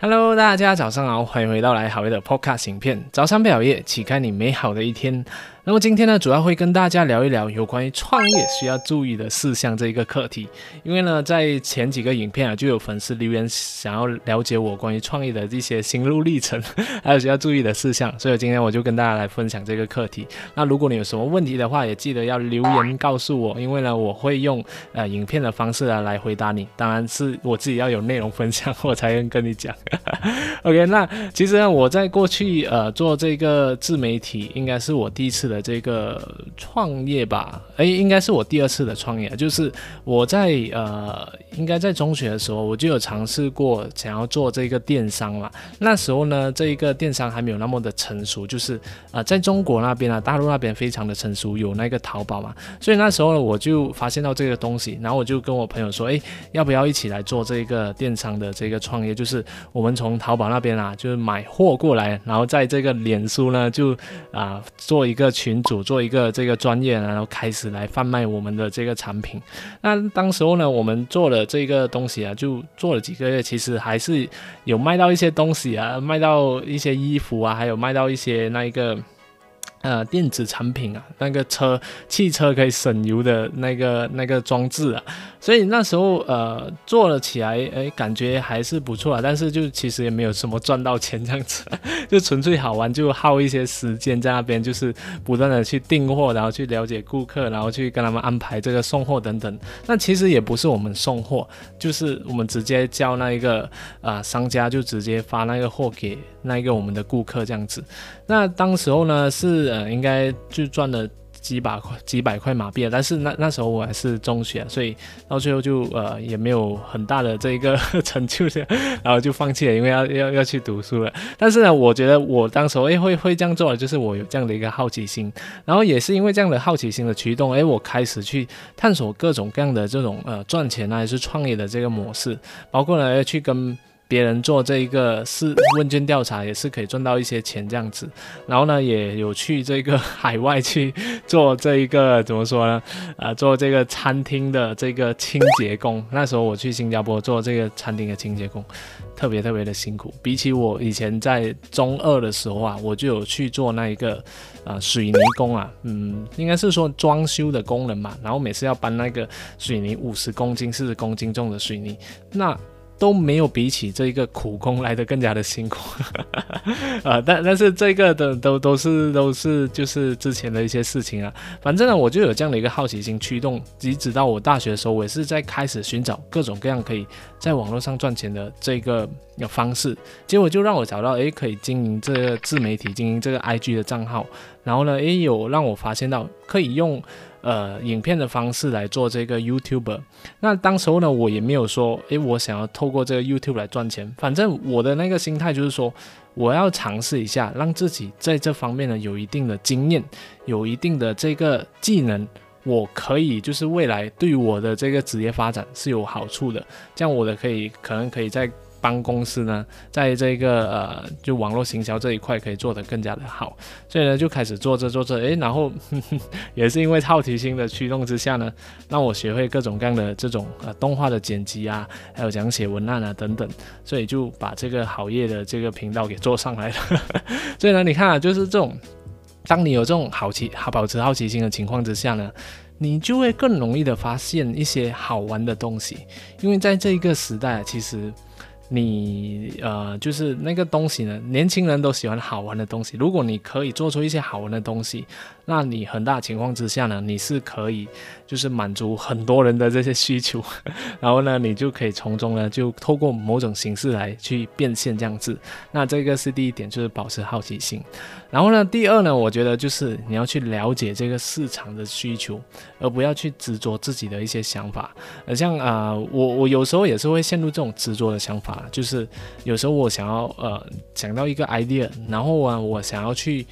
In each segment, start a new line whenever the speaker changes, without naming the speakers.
Hello，大家早上好，欢迎回到来好夜的 Podcast 影片，早上不熬夜，启开你美好的一天。那么今天呢，主要会跟大家聊一聊有关于创业需要注意的事项这一个课题。因为呢，在前几个影片啊，就有粉丝留言想要了解我关于创业的一些心路历程，还有需要注意的事项，所以今天我就跟大家来分享这个课题。那如果你有什么问题的话，也记得要留言告诉我，因为呢，我会用呃影片的方式啊来回答你。当然是我自己要有内容分享，我才能跟你讲。OK，那其实呢，我在过去呃做这个自媒体，应该是我第一次的。这个创业吧，哎，应该是我第二次的创业，就是我在呃，应该在中学的时候，我就有尝试过想要做这个电商嘛。那时候呢，这一个电商还没有那么的成熟，就是啊，在中国那边啊，大陆那边非常的成熟，有那个淘宝嘛。所以那时候呢，我就发现到这个东西，然后我就跟我朋友说，哎，要不要一起来做这个电商的这个创业？就是我们从淘宝那边啊，就是买货过来，然后在这个脸书呢，就啊做一个群群主做一个这个专业，然后开始来贩卖我们的这个产品。那当时候呢，我们做了这个东西啊，就做了几个月，其实还是有卖到一些东西啊，卖到一些衣服啊，还有卖到一些那一个。呃，电子产品啊，那个车、汽车可以省油的那个那个装置啊，所以那时候呃做了起来，哎，感觉还是不错啊。但是就其实也没有什么赚到钱这样子，就纯粹好玩，就耗一些时间在那边，就是不断的去订货，然后去了解顾客，然后去跟他们安排这个送货等等。那其实也不是我们送货，就是我们直接叫那一个啊商家就直接发那个货给那一个我们的顾客这样子。那当时候呢是。呃，应该就赚了几百块几百块马币但是那那时候我还是中学，所以到最后就呃也没有很大的这一个成就，然后就放弃了，因为要要要去读书了。但是呢，我觉得我当时候诶会会这样做的，就是我有这样的一个好奇心，然后也是因为这样的好奇心的驱动，诶，我开始去探索各种各样的这种呃赚钱啊，还是创业的这个模式，包括呢要去跟。别人做这一个是问卷调查，也是可以赚到一些钱这样子。然后呢，也有去这个海外去做这一个怎么说呢？啊，做这个餐厅的这个清洁工。那时候我去新加坡做这个餐厅的清洁工，特别特别的辛苦。比起我以前在中二的时候啊，我就有去做那一个啊水泥工啊，嗯，应该是说装修的工人嘛。然后每次要搬那个水泥五十公斤、四十公斤重的水泥，那。都没有比起这一个苦工来的更加的辛苦，啊，但但是这个的都都是都是就是之前的一些事情啊，反正呢我就有这样的一个好奇心驱动，一直到我大学的时候，我也是在开始寻找各种各样可以在网络上赚钱的这个方式，结果就让我找到诶可以经营这个自媒体，经营这个 IG 的账号，然后呢诶有让我发现到可以用。呃，影片的方式来做这个 YouTuber，那当时候呢，我也没有说，诶，我想要透过这个 YouTube 来赚钱。反正我的那个心态就是说，我要尝试一下，让自己在这方面呢有一定的经验，有一定的这个技能，我可以就是未来对于我的这个职业发展是有好处的。这样我的可以可能可以在。帮公司呢，在这个呃，就网络行销这一块可以做得更加的好，所以呢就开始做着做着，诶，然后 也是因为好奇心的驱动之下呢，让我学会各种各样的这种呃动画的剪辑啊，还有讲写文案啊等等，所以就把这个好业的这个频道给做上来了。所以呢，你看啊，就是这种，当你有这种好奇、好保持好奇心的情况之下呢，你就会更容易的发现一些好玩的东西，因为在这一个时代，其实。你呃，就是那个东西呢，年轻人都喜欢好玩的东西。如果你可以做出一些好玩的东西。那你很大情况之下呢，你是可以就是满足很多人的这些需求，然后呢，你就可以从中呢就透过某种形式来去变现这样子。那这个是第一点，就是保持好奇心。然后呢，第二呢，我觉得就是你要去了解这个市场的需求，而不要去执着自己的一些想法。呃，像啊，我我有时候也是会陷入这种执着的想法，就是有时候我想要呃想到一个 idea，然后啊，我想要去。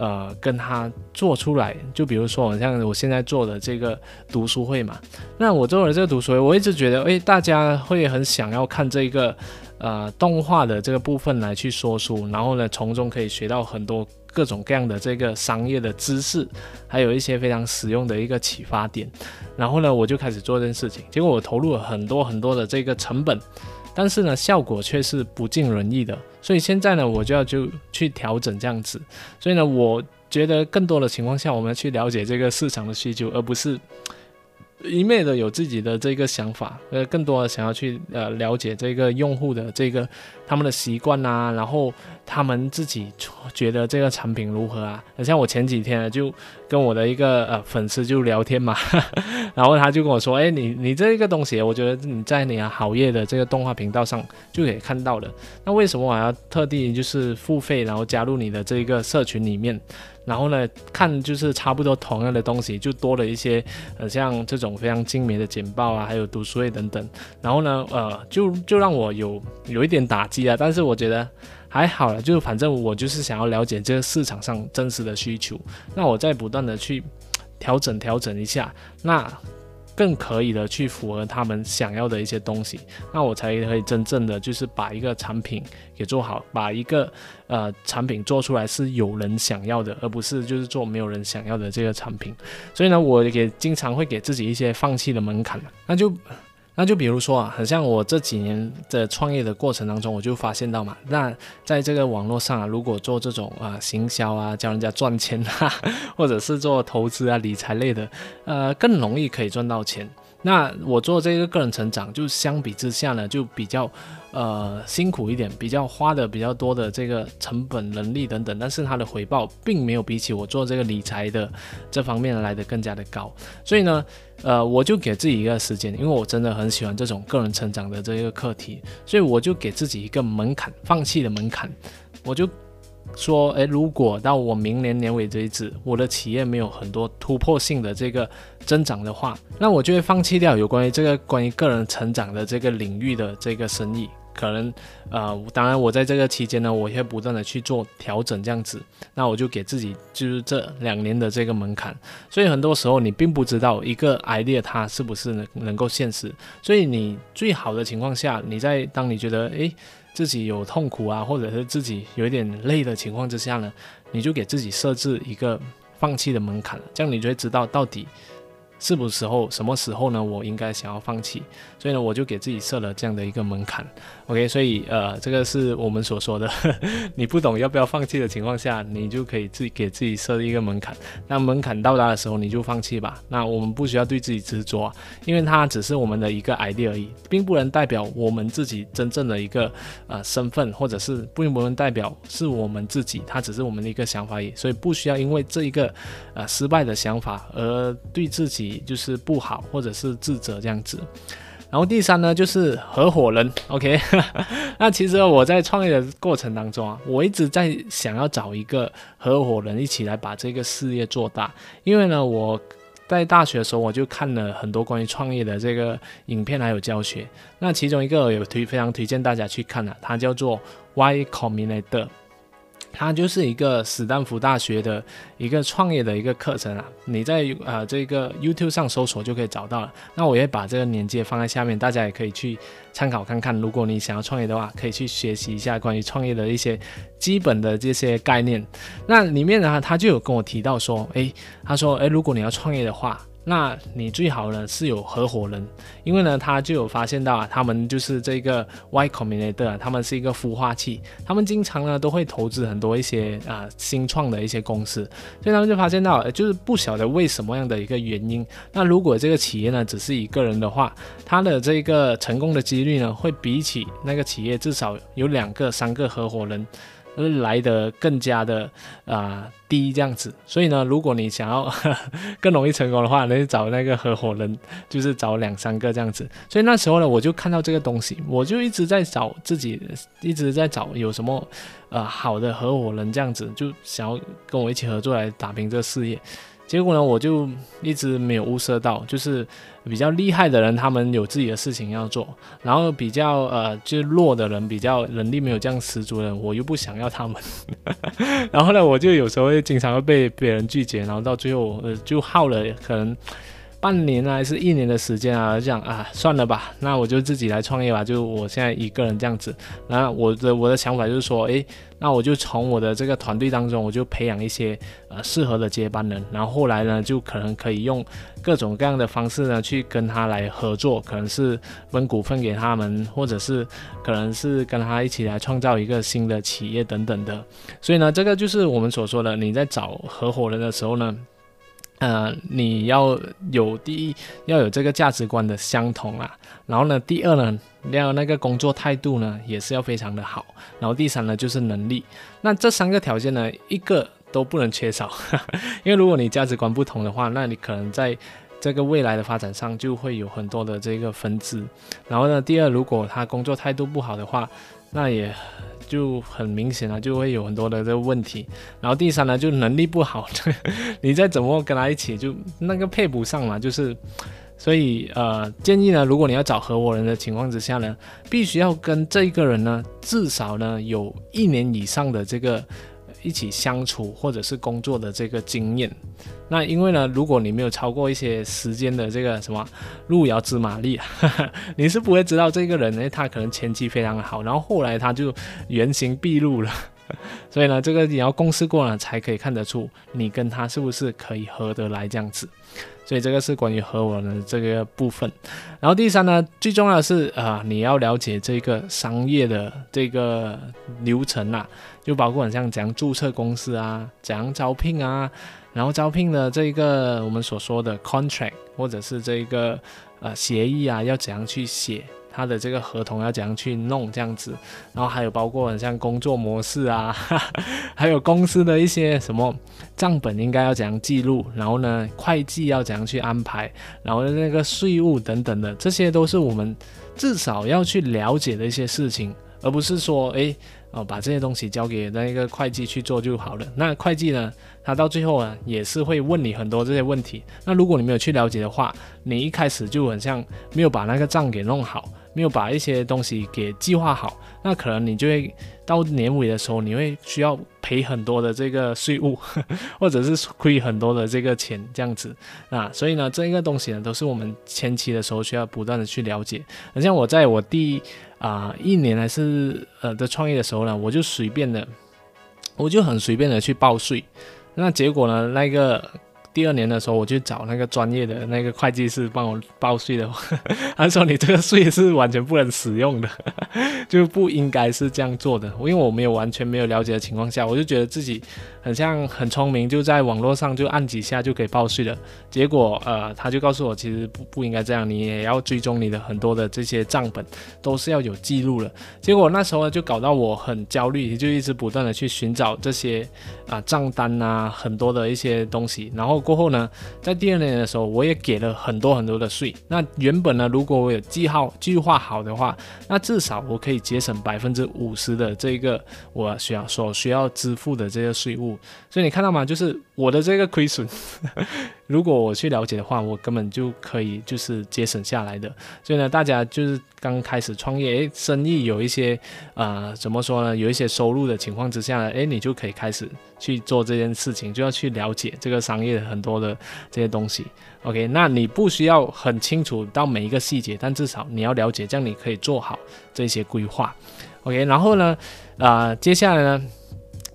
呃，跟他做出来，就比如说，我像我现在做的这个读书会嘛，那我做了这个读书会，我一直觉得，诶，大家会很想要看这个呃动画的这个部分来去说书，然后呢，从中可以学到很多各种各样的这个商业的知识，还有一些非常实用的一个启发点，然后呢，我就开始做这件事情，结果我投入了很多很多的这个成本。但是呢，效果却是不尽人意的。所以现在呢，我就要就去调整这样子。所以呢，我觉得更多的情况下，我们去了解这个市场的需求，而不是。一昧的有自己的这个想法，呃，更多的想要去呃了解这个用户的这个他们的习惯啊，然后他们自己觉得这个产品如何啊？像我前几天就跟我的一个呃粉丝就聊天嘛，然后他就跟我说，哎，你你这个东西，我觉得你在你啊好业的这个动画频道上就可以看到了，那为什么我要特地就是付费，然后加入你的这个社群里面？然后呢，看就是差不多同样的东西，就多了一些，呃，像这种非常精美的简报啊，还有读书会等等。然后呢，呃，就就让我有有一点打击啊。但是我觉得还好了，就反正我就是想要了解这个市场上真实的需求，那我再不断的去调整调整一下，那。更可以的去符合他们想要的一些东西，那我才可以真正的就是把一个产品给做好，把一个呃产品做出来是有人想要的，而不是就是做没有人想要的这个产品。所以呢，我也经常会给自己一些放弃的门槛，那就。那就比如说啊，很像我这几年的创业的过程当中，我就发现到嘛，那在这个网络上啊，如果做这种啊行销啊，教人家赚钱啊，或者是做投资啊、理财类的，呃，更容易可以赚到钱。那我做这个个人成长，就相比之下呢，就比较呃辛苦一点，比较花的比较多的这个成本、人力等等，但是它的回报并没有比起我做这个理财的这方面来的更加的高。所以呢，呃，我就给自己一个时间，因为我真的很喜欢这种个人成长的这个课题，所以我就给自己一个门槛，放弃的门槛，我就。说，诶，如果到我明年年尾为止，我的企业没有很多突破性的这个增长的话，那我就会放弃掉有关于这个关于个人成长的这个领域的这个生意。可能，呃，当然我在这个期间呢，我会不断的去做调整，这样子，那我就给自己就是这两年的这个门槛。所以很多时候你并不知道一个 idea 它是不是能能够现实。所以你最好的情况下，你在当你觉得，诶。自己有痛苦啊，或者是自己有一点累的情况之下呢，你就给自己设置一个放弃的门槛，这样你就会知道到底。是不时候什么时候呢？我应该想要放弃，所以呢，我就给自己设了这样的一个门槛。OK，所以呃，这个是我们所说的，你不懂要不要放弃的情况下，你就可以自己给自己设一个门槛。那门槛到达的时候，你就放弃吧。那我们不需要对自己执着，因为它只是我们的一个 idea 而已，并不能代表我们自己真正的一个呃身份，或者是并不能代表是我们自己，它只是我们的一个想法而已。所以不需要因为这一个呃失败的想法而对自己。就是不好，或者是自责这样子。然后第三呢，就是合伙人。OK，那其实我在创业的过程当中啊，我一直在想要找一个合伙人一起来把这个事业做大。因为呢，我在大学的时候我就看了很多关于创业的这个影片还有教学。那其中一个有推非常推荐大家去看的，它叫做 Y Combinator。它就是一个斯坦福大学的一个创业的一个课程啊，你在呃这个 YouTube 上搜索就可以找到了。那我也把这个链接放在下面，大家也可以去参考看看。如果你想要创业的话，可以去学习一下关于创业的一些基本的这些概念。那里面呢，他就有跟我提到说，诶，他说，诶，如果你要创业的话。那你最好呢是有合伙人，因为呢他就有发现到啊，他们就是这个 Y Combinator，他们是一个孵化器，他们经常呢都会投资很多一些啊新创的一些公司，所以他们就发现到，就是不晓得为什么样的一个原因，那如果这个企业呢只是一个人的话，他的这个成功的几率呢会比起那个企业至少有两个、三个合伙人。来的更加的啊低这样子，所以呢，如果你想要 更容易成功的话，那就找那个合伙人，就是找两三个这样子。所以那时候呢，我就看到这个东西，我就一直在找自己，一直在找有什么呃好的合伙人这样子，就想要跟我一起合作来打拼这个事业。结果呢，我就一直没有物色到，就是比较厉害的人，他们有自己的事情要做，然后比较呃，就弱的人，比较能力没有这样十足的人，我又不想要他们。然后呢，我就有时候会经常会被别人拒绝，然后到最后呃，就耗了可能半年啊，还是一年的时间啊，这样啊，算了吧，那我就自己来创业吧，就我现在一个人这样子。那我的我的想法就是说，诶，那我就从我的这个团队当中，我就培养一些呃适合的接班人，然后后来呢，就可能可以用各种各样的方式呢，去跟他来合作，可能是分股份给他们，或者是可能是跟他一起来创造一个新的企业等等的。所以呢，这个就是我们所说的，你在找合伙人的时候呢。呃，你要有第一要有这个价值观的相同啊，然后呢，第二呢，要那个工作态度呢也是要非常的好，然后第三呢就是能力，那这三个条件呢一个都不能缺少，因为如果你价值观不同的话，那你可能在这个未来的发展上就会有很多的这个分支，然后呢，第二如果他工作态度不好的话，那也。就很明显了，就会有很多的这个问题。然后第三呢，就能力不好，你再怎么跟他一起，就那个配不上嘛。就是，所以呃，建议呢，如果你要找合伙人的情况之下呢，必须要跟这一个人呢，至少呢有一年以上的这个。一起相处或者是工作的这个经验，那因为呢，如果你没有超过一些时间的这个什么路遥知马力，你是不会知道这个人呢，他可能前期非常好，然后后来他就原形毕露了。所以呢，这个你要共事过了才可以看得出你跟他是不是可以合得来这样子。所以这个是关于合伙的这个部分。然后第三呢，最重要的是啊，你要了解这个商业的这个流程啊。就包括像怎样注册公司啊，怎样招聘啊，然后招聘的这个我们所说的 contract 或者是这个呃协议啊，要怎样去写，他的这个合同要怎样去弄这样子，然后还有包括像工作模式啊，还有公司的一些什么账本应该要怎样记录，然后呢会计要怎样去安排，然后那个税务等等的，这些都是我们至少要去了解的一些事情，而不是说诶。哦，把这些东西交给那个会计去做就好了。那会计呢，他到最后啊，也是会问你很多这些问题。那如果你没有去了解的话，你一开始就很像没有把那个账给弄好，没有把一些东西给计划好，那可能你就会到年尾的时候，你会需要赔很多的这个税务，或者是亏很多的这个钱这样子。那所以呢，这一个东西呢，都是我们前期的时候需要不断的去了解。像我在我第。啊，一年还是呃的创业的时候呢，我就随便的，我就很随便的去报税，那结果呢，那个。第二年的时候，我去找那个专业的那个会计师帮我报税的，他说你这个税是完全不能使用的，就不应该是这样做的。因为我没有完全没有了解的情况下，我就觉得自己很像很聪明，就在网络上就按几下就可以报税了。结果呃，他就告诉我，其实不不应该这样，你也要追踪你的很多的这些账本，都是要有记录的。结果那时候就搞到我很焦虑，就一直不断的去寻找这些啊账单啊，很多的一些东西，然后。过后呢，在第二年的时候，我也给了很多很多的税。那原本呢，如果我有记号计划好的话，那至少我可以节省百分之五十的这个我需要所需要支付的这个税务。所以你看到吗？就是我的这个亏损。如果我去了解的话，我根本就可以就是节省下来的。所以呢，大家就是刚开始创业，诶，生意有一些啊，怎么说呢？有一些收入的情况之下呢，诶，你就可以开始去做这件事情，就要去了解这个商业很多的这些东西。OK，那你不需要很清楚到每一个细节，但至少你要了解，这样你可以做好这些规划。OK，然后呢，啊，接下来呢，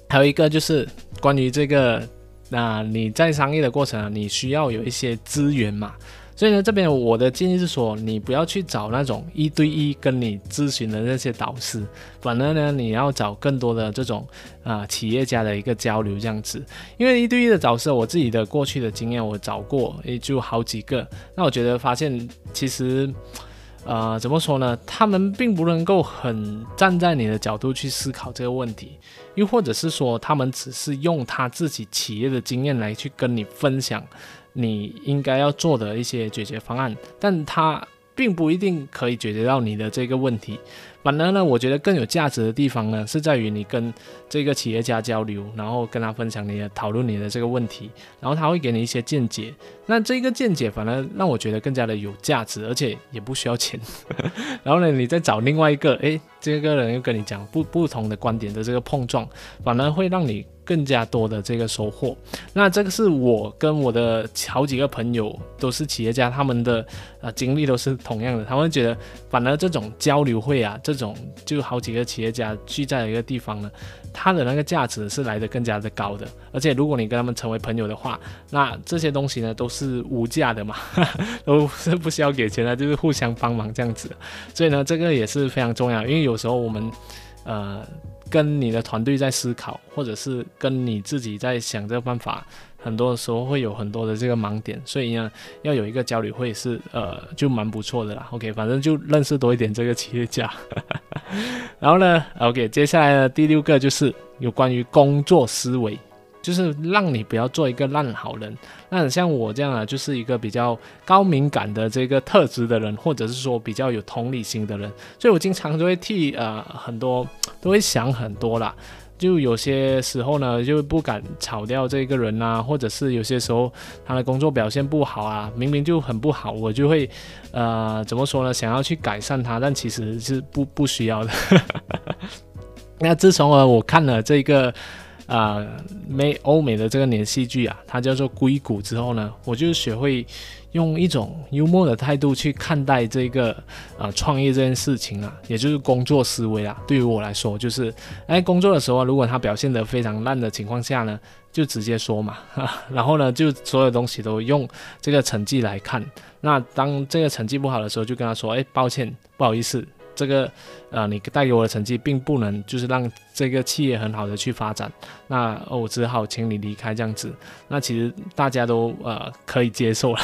还有一个就是关于这个。那你在商业的过程啊，你需要有一些资源嘛，所以呢，这边我的建议是说，你不要去找那种一对一跟你咨询的那些导师，反而呢，你要找更多的这种啊企业家的一个交流这样子，因为一对一的导师，我自己的过去的经验我找过，也就好几个，那我觉得发现其实。呃，怎么说呢？他们并不能够很站在你的角度去思考这个问题，又或者是说，他们只是用他自己企业的经验来去跟你分享你应该要做的一些解决方案，但他并不一定可以解决到你的这个问题。反而呢，我觉得更有价值的地方呢，是在于你跟这个企业家交流，然后跟他分享你的讨论你的这个问题，然后他会给你一些见解。那这个见解反而让我觉得更加的有价值，而且也不需要钱。然后呢，你再找另外一个，诶，这个人又跟你讲不不同的观点的这个碰撞，反而会让你。更加多的这个收获，那这个是我跟我的好几个朋友都是企业家，他们的呃经历都是同样的，他们觉得反而这种交流会啊，这这种就好几个企业家聚在一个地方呢，它的那个价值是来的更加的高的，而且如果你跟他们成为朋友的话，那这些东西呢都是无价的嘛，都是不需要给钱的，就是互相帮忙这样子，所以呢这个也是非常重要，因为有时候我们呃。跟你的团队在思考，或者是跟你自己在想这个办法，很多的时候会有很多的这个盲点，所以呢，要有一个交流会是呃就蛮不错的啦。OK，反正就认识多一点这个企业家。然后呢，OK，接下来的第六个就是有关于工作思维。就是让你不要做一个烂好人。那像我这样啊，就是一个比较高敏感的这个特质的人，或者是说比较有同理心的人，所以我经常都会替呃很多都会想很多啦。就有些时候呢，就不敢炒掉这个人啊，或者是有些时候他的工作表现不好啊，明明就很不好，我就会呃怎么说呢？想要去改善他，但其实是不不需要的。那自从啊我看了这个。啊，美欧美的这个连续剧啊，它叫做《硅谷》之后呢，我就学会用一种幽默的态度去看待这个啊创业这件事情啊，也就是工作思维啊。对于我来说，就是哎，工作的时候，如果他表现得非常烂的情况下呢，就直接说嘛，然后呢，就所有东西都用这个成绩来看。那当这个成绩不好的时候，就跟他说，哎，抱歉，不好意思。这个，呃，你带给我的成绩并不能就是让这个企业很好的去发展，那我只好请你离开这样子。那其实大家都呃可以接受了，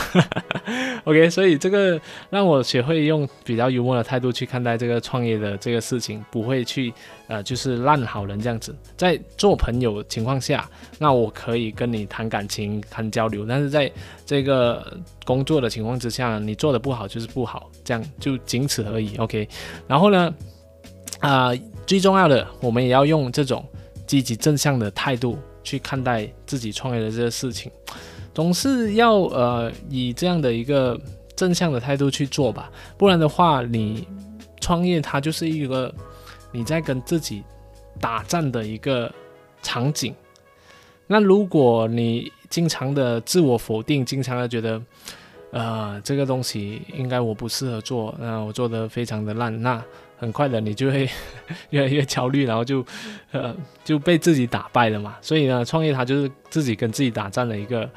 OK。所以这个让我学会用比较幽默的态度去看待这个创业的这个事情，不会去呃就是烂好人这样子。在做朋友情况下，那我可以跟你谈感情、谈交流，但是在这个工作的情况之下，你做的不好就是不好，这样就仅此而已，OK。然后呢，啊，最重要的，我们也要用这种积极正向的态度去看待自己创业的这个事情，总是要呃以这样的一个正向的态度去做吧，不然的话，你创业它就是一个你在跟自己打战的一个场景。那如果你经常的自我否定，经常的觉得。呃，这个东西应该我不适合做，那我做的非常的烂，那很快的你就会 越来越焦虑，然后就呃就被自己打败了嘛。所以呢，创业它就是自己跟自己打仗的一个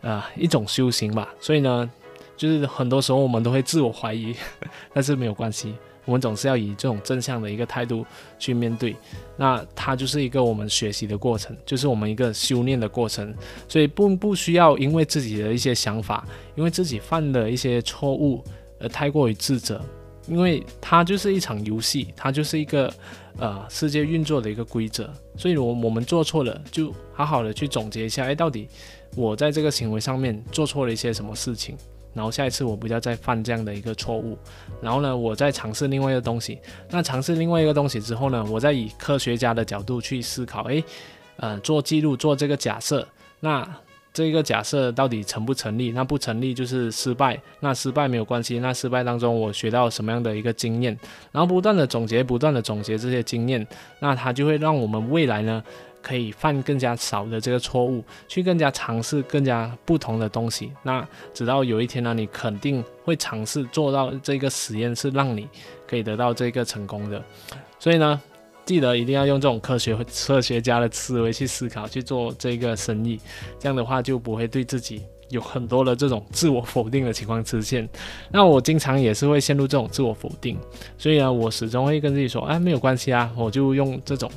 呃一种修行吧。所以呢，就是很多时候我们都会自我怀疑，但是没有关系。我们总是要以这种正向的一个态度去面对，那它就是一个我们学习的过程，就是我们一个修炼的过程，所以不不需要因为自己的一些想法，因为自己犯的一些错误而太过于自责，因为它就是一场游戏，它就是一个呃世界运作的一个规则，所以我我们做错了，就好好的去总结一下，哎，到底我在这个行为上面做错了一些什么事情。然后下一次我不要再犯这样的一个错误，然后呢，我再尝试另外一个东西。那尝试另外一个东西之后呢，我再以科学家的角度去思考，诶，呃，做记录，做这个假设。那这个假设到底成不成立？那不成立就是失败。那失败没有关系。那失败当中我学到什么样的一个经验？然后不断的总结，不断的总结这些经验，那它就会让我们未来呢。可以犯更加少的这个错误，去更加尝试更加不同的东西。那直到有一天呢，你肯定会尝试做到这个实验是让你可以得到这个成功的。所以呢，记得一定要用这种科学科学家的思维去思考去做这个生意，这样的话就不会对自己有很多的这种自我否定的情况出现。那我经常也是会陷入这种自我否定，所以呢，我始终会跟自己说，哎，没有关系啊，我就用这种。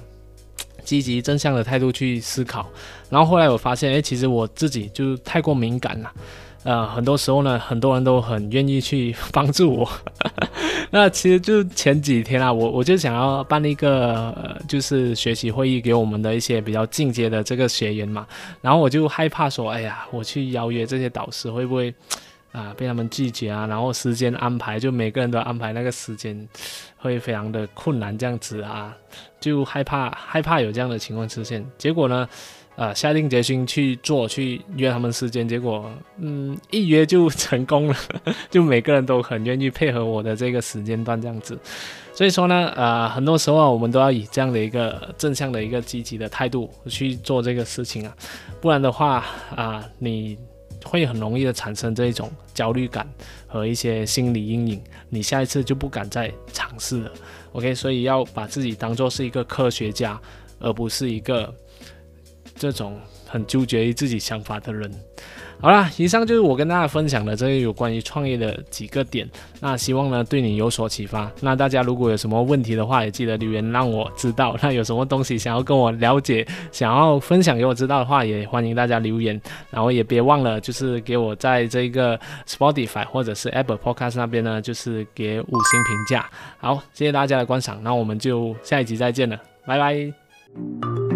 积极正向的态度去思考，然后后来我发现，哎，其实我自己就太过敏感了，呃，很多时候呢，很多人都很愿意去帮助我。那其实就前几天啊，我我就想要办一个呃就是学习会议给我们的一些比较进阶的这个学员嘛，然后我就害怕说，哎呀，我去邀约这些导师会不会？啊被他们拒绝啊，然后时间安排就每个人都安排那个时间会非常的困难，这样子啊，就害怕害怕有这样的情况出现。结果呢，呃，下定决心去做，去约他们时间，结果嗯一约就成功了，就每个人都很愿意配合我的这个时间段这样子。所以说呢，呃，很多时候，我们都要以这样的一个正向的一个积极的态度去做这个事情啊，不然的话啊，你会很容易的产生这种焦虑感和一些心理阴影，你下一次就不敢再尝试了。OK，所以要把自己当做是一个科学家，而不是一个这种很纠结于自己想法的人。好啦，以上就是我跟大家分享的这个有关于创业的几个点。那希望呢对你有所启发。那大家如果有什么问题的话，也记得留言让我知道。那有什么东西想要跟我了解，想要分享给我知道的话，也欢迎大家留言。然后也别忘了，就是给我在这个 Spotify 或者是 Apple Podcast 那边呢，就是给五星评价。好，谢谢大家的观赏。那我们就下一集再见了，拜拜。